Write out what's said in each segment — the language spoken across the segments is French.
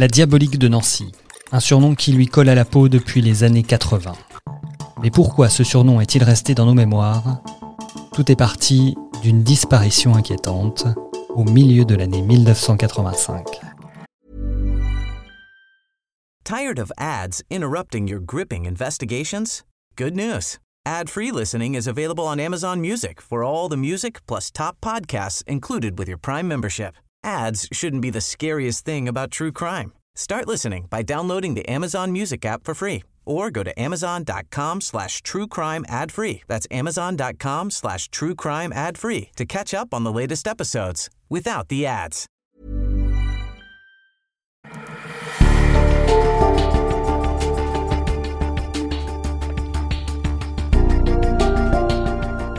La diabolique de Nancy, un surnom qui lui colle à la peau depuis les années 80. Mais pourquoi ce surnom est-il resté dans nos mémoires? Tout est parti d'une disparition inquiétante au milieu de l'année 1985. Tired of ads interrupting your gripping investigations? Good news. Ad-free listening is available on Amazon Music for all the music plus top podcasts included with your Prime membership. Ads shouldn't be the scariest thing about true crime. Start listening by downloading the Amazon Music app for free or go to amazon.com slash true crime ad free. That's amazon.com slash true crime ad free to catch up on the latest episodes without the ads.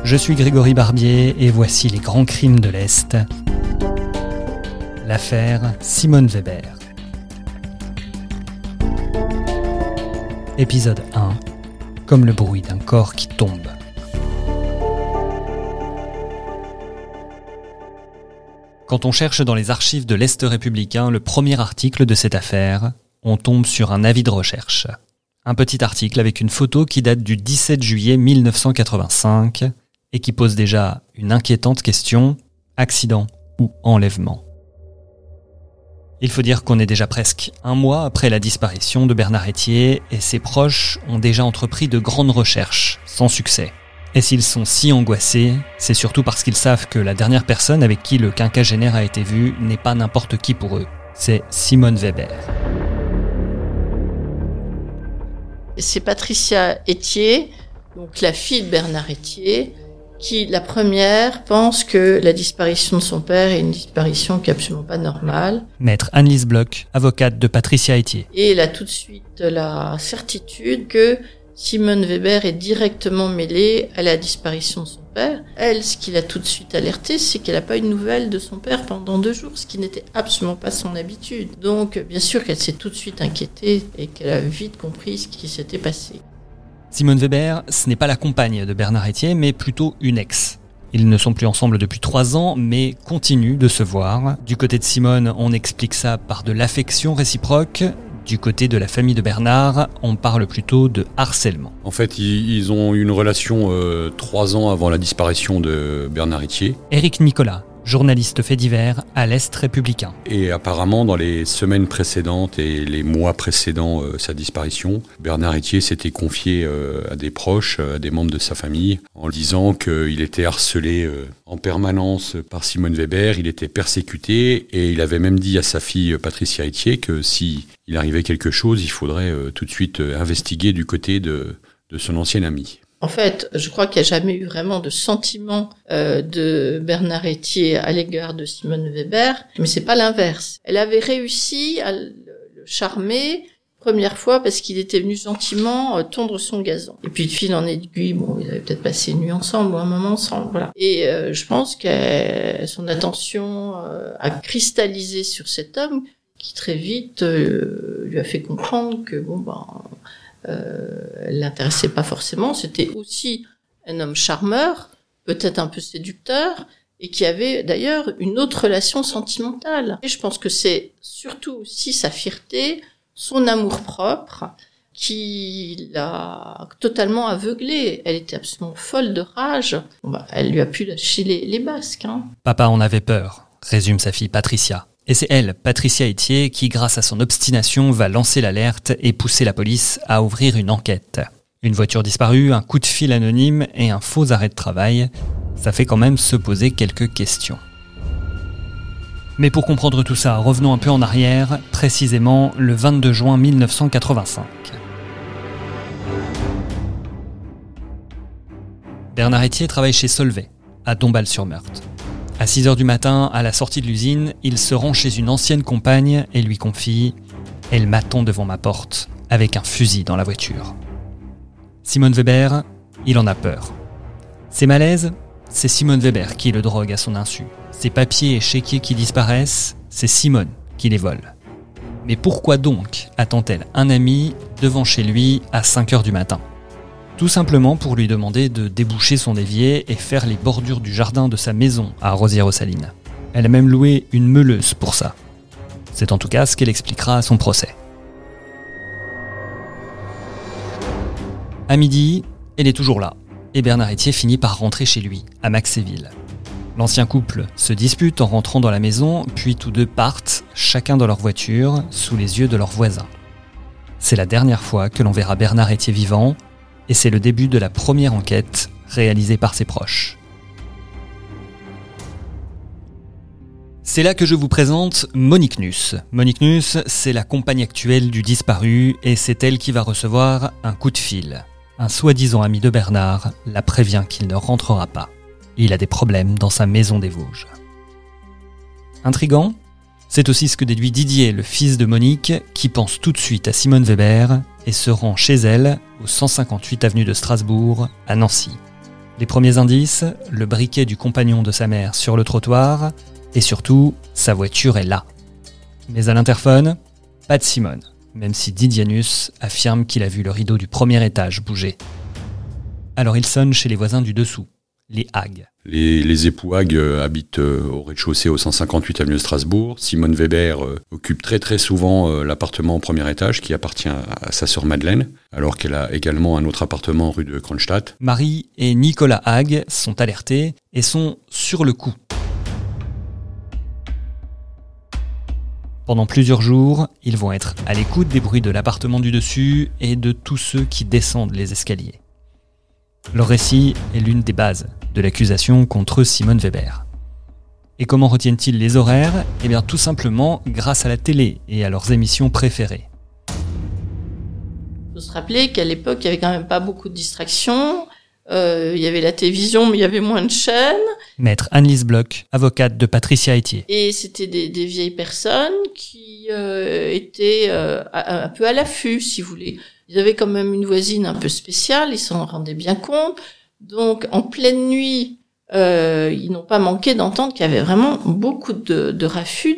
Je suis Grégory Barbier et voici les grands crimes de l'Est. L'affaire Simone Weber. Épisode 1. Comme le bruit d'un corps qui tombe. Quand on cherche dans les archives de l'Est républicain le premier article de cette affaire, on tombe sur un avis de recherche. Un petit article avec une photo qui date du 17 juillet 1985 et qui pose déjà une inquiétante question, accident ou enlèvement. Il faut dire qu'on est déjà presque un mois après la disparition de Bernard Etier et ses proches ont déjà entrepris de grandes recherches, sans succès. Et s'ils sont si angoissés, c'est surtout parce qu'ils savent que la dernière personne avec qui le quinquagénaire a été vu n'est pas n'importe qui pour eux, c'est Simone Weber. C'est Patricia Etier, donc la fille de Bernard Etier, qui, la première, pense que la disparition de son père est une disparition qui est absolument pas normale. Maître Annelise Bloch, avocate de Patricia Etier. Et elle a tout de suite la certitude que Simone Weber est directement mêlée à la disparition de son père. Elle, ce qui l'a tout de suite alertée, c'est qu'elle n'a pas eu de nouvelles de son père pendant deux jours, ce qui n'était absolument pas son habitude. Donc, bien sûr qu'elle s'est tout de suite inquiétée et qu'elle a vite compris ce qui s'était passé. Simone Weber, ce n'est pas la compagne de Bernard Etier, mais plutôt une ex. Ils ne sont plus ensemble depuis trois ans, mais continuent de se voir. Du côté de Simone, on explique ça par de l'affection réciproque. Du côté de la famille de Bernard, on parle plutôt de harcèlement. En fait, ils ont eu une relation euh, trois ans avant la disparition de Bernard Etier. Éric Nicolas, journaliste fait divers à l'Est républicain. Et apparemment, dans les semaines précédentes et les mois précédant euh, sa disparition, Bernard Etier s'était confié euh, à des proches, à des membres de sa famille, en disant qu'il était harcelé euh, en permanence par Simone Weber, il était persécuté, et il avait même dit à sa fille Patricia Etier que si il arrivait quelque chose, il faudrait tout de suite investiguer du côté de, de son ancien ami. En fait, je crois qu'il n'y a jamais eu vraiment de sentiment euh, de Bernard Etier à l'égard de Simone Weber, mais c'est pas l'inverse. Elle avait réussi à le charmer première fois parce qu'il était venu gentiment euh, tondre son gazon. Et puis de fil en aiguille, bon, ils avaient peut-être passé une nuit ensemble ou un moment ensemble, voilà. Et euh, je pense que son attention a cristallisé sur cet homme qui très vite lui a fait comprendre que bon ben euh, l'intéressait pas forcément. C'était aussi un homme charmeur, peut-être un peu séducteur, et qui avait d'ailleurs une autre relation sentimentale. Et je pense que c'est surtout aussi sa fierté, son amour propre, qui l'a totalement aveuglée. Elle était absolument folle de rage. Bah, elle lui a pu lâcher les, les basques. Hein. Papa en avait peur, résume sa fille Patricia. Et c'est elle, Patricia Etier, qui, grâce à son obstination, va lancer l'alerte et pousser la police à ouvrir une enquête. Une voiture disparue, un coup de fil anonyme et un faux arrêt de travail, ça fait quand même se poser quelques questions. Mais pour comprendre tout ça, revenons un peu en arrière, précisément le 22 juin 1985. Bernard Etier travaille chez Solvay, à Dombasle-sur-Meurthe. À 6 heures du matin, à la sortie de l'usine, il se rend chez une ancienne compagne et lui confie Elle m'attend devant ma porte, avec un fusil dans la voiture. Simone Weber, il en a peur. Ses malaises, c'est Simone Weber qui le drogue à son insu. Ses papiers et chéquiers qui disparaissent, c'est Simone qui les vole. Mais pourquoi donc attend-elle un ami devant chez lui à 5 heures du matin? Tout simplement pour lui demander de déboucher son évier et faire les bordures du jardin de sa maison à Rosière-aux-Salines. Elle a même loué une meuleuse pour ça. C'est en tout cas ce qu'elle expliquera à son procès. À midi, elle est toujours là, et Bernard Etier finit par rentrer chez lui, à Maxéville. L'ancien couple se dispute en rentrant dans la maison, puis tous deux partent, chacun dans leur voiture, sous les yeux de leurs voisins. C'est la dernière fois que l'on verra Bernard Etier vivant, et c'est le début de la première enquête réalisée par ses proches. C'est là que je vous présente Monique Nuss. Monique Nuss, c'est la compagne actuelle du disparu et c'est elle qui va recevoir un coup de fil. Un soi-disant ami de Bernard la prévient qu'il ne rentrera pas. Il a des problèmes dans sa maison des Vosges. Intrigant C'est aussi ce que déduit Didier, le fils de Monique, qui pense tout de suite à Simone Weber et se rend chez elle, au 158 avenue de Strasbourg, à Nancy. Les premiers indices, le briquet du compagnon de sa mère sur le trottoir, et surtout, sa voiture est là. Mais à l'interphone, pas de Simone, même si Didianus affirme qu'il a vu le rideau du premier étage bouger. Alors il sonne chez les voisins du dessous, les Hagues. Les, époux Hague euh, habitent euh, au rez-de-chaussée au 158 avenue de Strasbourg. Simone Weber euh, occupe très très souvent l'appartement au premier étage qui appartient à sa sœur Madeleine, alors qu'elle a également un autre appartement rue de Kronstadt. Marie et Nicolas Hague sont alertés et sont sur le coup. Pendant plusieurs jours, ils vont être à l'écoute des bruits de l'appartement du dessus et de tous ceux qui descendent les escaliers. Leur récit est l'une des bases de l'accusation contre Simone Weber. Et comment retiennent-ils les horaires? Eh bien tout simplement grâce à la télé et à leurs émissions préférées. Il faut se rappeler qu'à l'époque, il n'y avait quand même pas beaucoup de distractions. Euh, il y avait la télévision, mais il y avait moins de chaînes. Maître Annelise Bloch, avocate de Patricia Etier. Et c'était des, vieilles personnes qui euh, étaient euh, un peu à l'affût, si vous voulez. Ils avaient quand même une voisine un peu spéciale, ils s'en rendaient bien compte. Donc, en pleine nuit, euh, ils n'ont pas manqué d'entendre qu'il y avait vraiment beaucoup de, de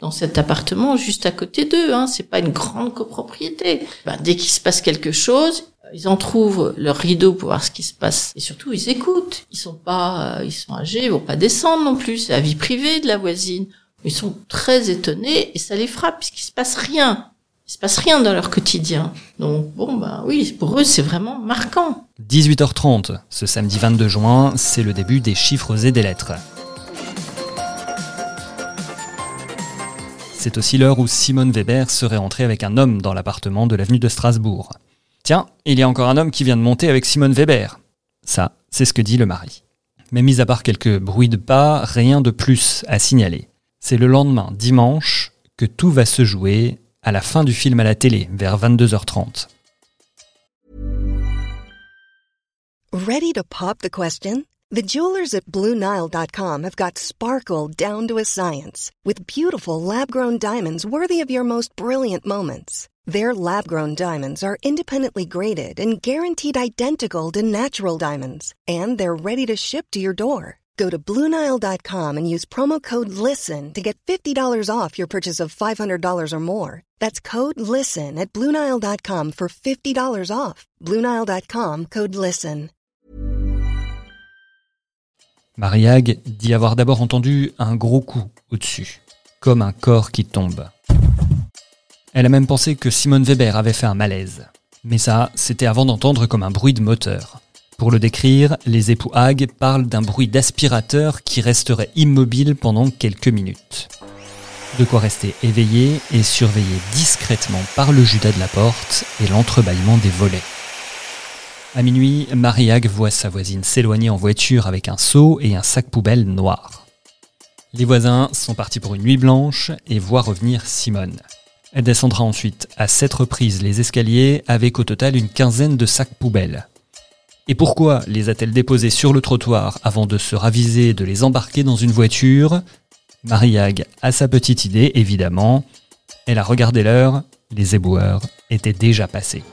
dans cet appartement juste à côté d'eux. Hein. C'est pas une grande copropriété. Ben, dès qu'il se passe quelque chose, ils en trouvent leur rideau pour voir ce qui se passe et surtout ils écoutent. Ils sont pas, euh, ils sont âgés, ils vont pas descendre non plus. C'est la vie privée de la voisine. Ils sont très étonnés et ça les frappe puisqu'il se passe rien. Il se passe rien dans leur quotidien. Donc bon, bah oui, pour eux, c'est vraiment marquant. 18h30, ce samedi 22 juin, c'est le début des chiffres et des lettres. C'est aussi l'heure où Simone Weber serait entrée avec un homme dans l'appartement de l'avenue de Strasbourg. Tiens, il y a encore un homme qui vient de monter avec Simone Weber. Ça, c'est ce que dit le mari. Mais mis à part quelques bruits de pas, rien de plus à signaler. C'est le lendemain, dimanche, que tout va se jouer à la fin du film à la télé, vers 22h30. Ready to pop the question? The jewelers at BlueNile.com have got sparkle down to a science with beautiful lab-grown diamonds worthy of your most brilliant moments. Their lab-grown diamonds are independently graded and guaranteed identical to natural diamonds, and they're ready to ship to your door. Go to Bluenile.com and use promo code LISTEN to get $50 off your purchase of $500 or more. That's code LISTEN at Bluenile.com for $50 off. Bluenile.com code LISTEN. Mariag dit avoir d'abord entendu un gros coup au-dessus, comme un corps qui tombe. Elle a même pensé que Simone Weber avait fait un malaise. Mais ça, c'était avant d'entendre comme un bruit de moteur. Pour le décrire, les époux Hague parlent d'un bruit d'aspirateur qui resterait immobile pendant quelques minutes. De quoi rester éveillé et surveillé discrètement par le judas de la porte et l'entrebâillement des volets. À minuit, Marie Hague voit sa voisine s'éloigner en voiture avec un seau et un sac poubelle noir. Les voisins sont partis pour une nuit blanche et voient revenir Simone. Elle descendra ensuite à sept reprises les escaliers avec au total une quinzaine de sacs poubelles. Et pourquoi les a-t-elle déposés sur le trottoir avant de se raviser de les embarquer dans une voiture? Mariag a sa petite idée, évidemment. Elle a regardé l'heure, les éboueurs étaient déjà passés.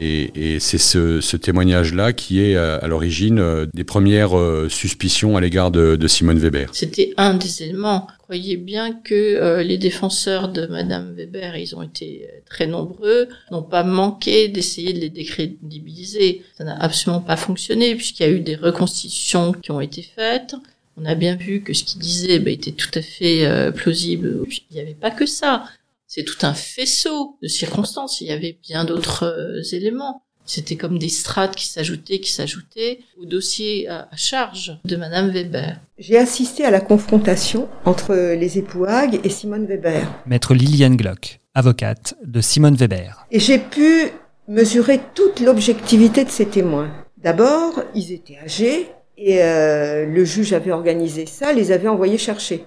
Et, c'est ce, témoignage-là qui est à, l'origine euh, des premières euh, suspicions à l'égard de, Simone Weber. C'était un des éléments. Croyez bien que euh, les défenseurs de Madame Weber, ils ont été très nombreux, n'ont pas manqué d'essayer de les décrédibiliser. Ça n'a absolument pas fonctionné puisqu'il y a eu des reconstitutions qui ont été faites. On a bien vu que ce qu'il disait bah, était tout à fait euh, plausible. il n'y avait pas que ça. C'est tout un faisceau de circonstances. Il y avait bien d'autres euh, éléments. C'était comme des strates qui s'ajoutaient, qui s'ajoutaient au dossier à, charge de Madame Weber. J'ai assisté à la confrontation entre les époux Hague et Simone Weber. Maître Liliane Glock, avocate de Simone Weber. Et j'ai pu mesurer toute l'objectivité de ces témoins. D'abord, ils étaient âgés et euh, le juge avait organisé ça, les avait envoyés chercher.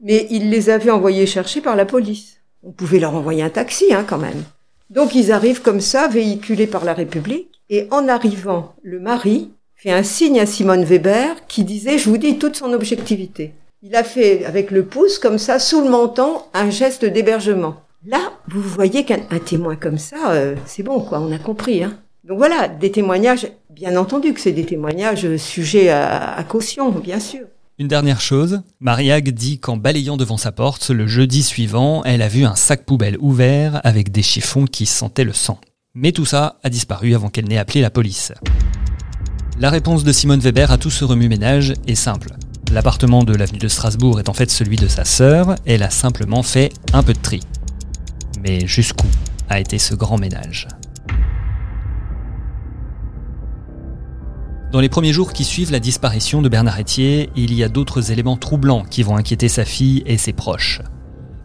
Mais il les avait envoyés chercher par la police. On pouvait leur envoyer un taxi, hein, quand même. Donc ils arrivent comme ça, véhiculés par la République, et en arrivant, le mari fait un signe à Simone Weber qui disait, je vous dis, toute son objectivité. Il a fait avec le pouce, comme ça, sous le menton, un geste d'hébergement. Là, vous voyez qu'un témoin comme ça, euh, c'est bon, quoi, on a compris. Hein. Donc voilà, des témoignages, bien entendu que c'est des témoignages sujets à, à caution, bien sûr. Une dernière chose, Mariag dit qu'en balayant devant sa porte, le jeudi suivant, elle a vu un sac poubelle ouvert avec des chiffons qui sentaient le sang. Mais tout ça a disparu avant qu'elle n'ait appelé la police. La réponse de Simone Weber à tout ce remue-ménage est simple. L'appartement de l'avenue de Strasbourg est en fait celui de sa sœur, elle a simplement fait un peu de tri. Mais jusqu'où a été ce grand ménage? Dans les premiers jours qui suivent la disparition de Bernard Etier, il y a d'autres éléments troublants qui vont inquiéter sa fille et ses proches.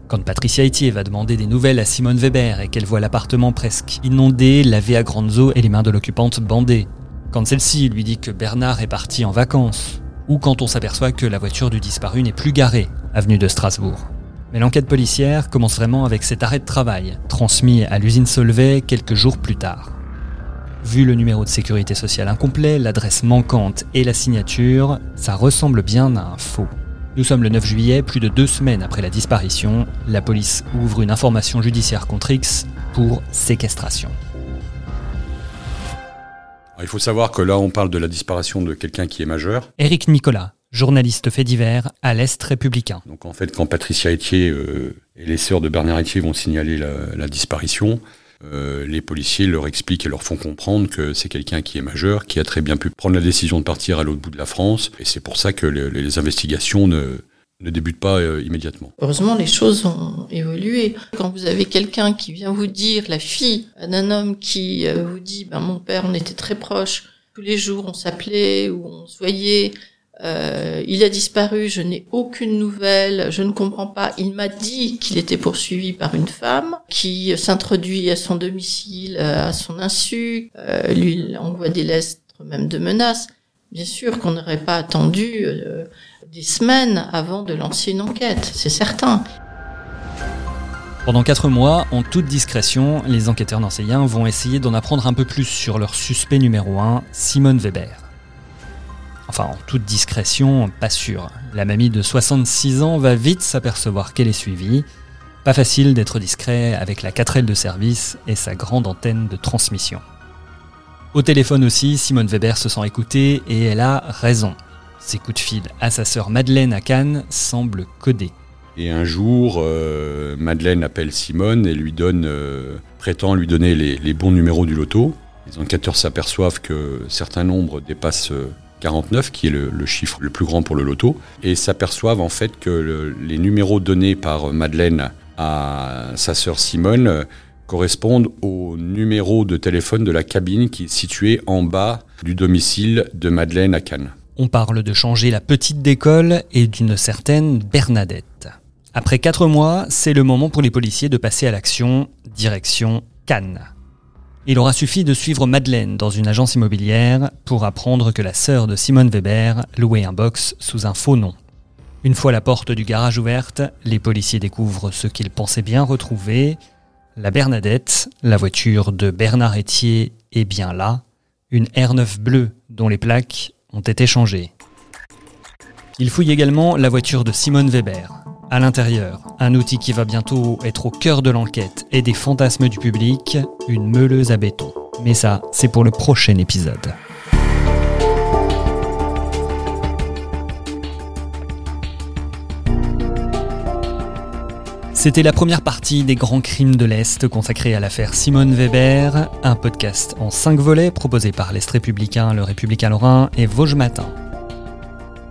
Quand Patricia Etier va demander des nouvelles à Simone Weber et qu'elle voit l'appartement presque inondé, lavé à grandes eaux et les mains de l'occupante bandées. Quand celle-ci lui dit que Bernard est parti en vacances. Ou quand on s'aperçoit que la voiture du disparu n'est plus garée, avenue de Strasbourg. Mais l'enquête policière commence vraiment avec cet arrêt de travail, transmis à l'usine Solvay quelques jours plus tard. Vu le numéro de sécurité sociale incomplet, l'adresse manquante et la signature, ça ressemble bien à un faux. Nous sommes le 9 juillet, plus de deux semaines après la disparition. La police ouvre une information judiciaire contre X pour séquestration. Il faut savoir que là, on parle de la disparition de quelqu'un qui est majeur. Éric Nicolas, journaliste fait divers à l'Est républicain. Donc en fait, quand Patricia Etier euh, et les sœurs de Bernard Etier vont signaler la disparition, euh, les policiers leur expliquent et leur font comprendre que c'est quelqu'un qui est majeur, qui a très bien pu prendre la décision de partir à l'autre bout de la France. Et c'est pour ça que les, investigations ne, ne débutent pas euh, immédiatement. Heureusement, les choses ont évolué. Quand vous avez quelqu'un qui vient vous dire, la fille d'un homme qui euh, vous dit, ben, mon père, on était très proches, tous les jours on s'appelait ou on se voyait, euh, il a disparu, je n'ai aucune nouvelle, je ne comprends pas. Il m'a dit qu'il était poursuivi par une femme qui s'introduit à son domicile euh, à son insu, euh, lui envoie des lettres même de menaces. Bien sûr qu'on n'aurait pas attendu euh, des semaines avant de lancer une enquête, c'est certain. Pendant quatre mois, en toute discrétion, les enquêteurs nancéiens vont essayer d'en apprendre un peu plus sur leur suspect numéro 1, Simone Weber. Enfin, en toute discrétion, pas sûr. La mamie de 66 ans va vite s'apercevoir qu'elle est suivie. Pas facile d'être discret avec la 4L de service et sa grande antenne de transmission. Au téléphone aussi, Simone Weber se sent écoutée et elle a raison. Ses coups de fil à sa sœur Madeleine à Cannes semblent codés. Et un jour, euh, Madeleine appelle Simone et lui donne, euh, prétend lui donner les, bons numéros du loto. Les enquêteurs s'aperçoivent que certains nombres dépassent euh, 49, qui est le, chiffre le plus grand pour le loto, et s'aperçoivent en fait que les numéros donnés par Madeleine à sa sœur Simone correspondent au numéro de téléphone de la cabine qui est située en bas du domicile de Madeleine à Cannes. On parle de changer la petite d'école et d'une certaine Bernadette. Après quatre mois, c'est le moment pour les policiers de passer à l'action, direction Cannes. Il aura suffi de suivre Madeleine dans une agence immobilière pour apprendre que la sœur de Simone Weber louait un box sous un faux nom. Une fois la porte du garage ouverte, les policiers découvrent ce qu'ils pensaient bien retrouver. La Bernadette, la voiture de Bernard Etier, est bien là, une R9 bleue dont les plaques ont été changées. Il fouille également la voiture de Simone Weber, à l'intérieur, un outil qui va bientôt être au cœur de l'enquête et des fantasmes du public, une meuleuse à béton. Mais ça, c'est pour le prochain épisode. C'était la première partie des grands crimes de l'Est consacrée à l'affaire Simone Weber, un podcast en cinq volets proposé par l'Est républicain, le Républicain Lorrain et Vosges Matin.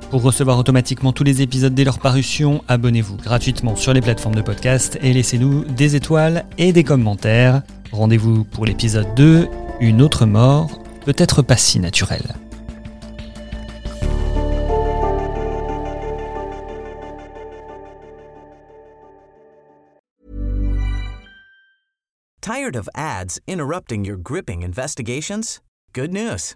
Pour recevoir automatiquement tous les épisodes dès leur parution, abonnez-vous gratuitement sur les plateformes de podcast et laissez-nous des étoiles et des commentaires. Rendez-vous pour l'épisode 2, une autre mort, peut-être pas si naturelle. Tired of ads interrupting your gripping investigations? Good news.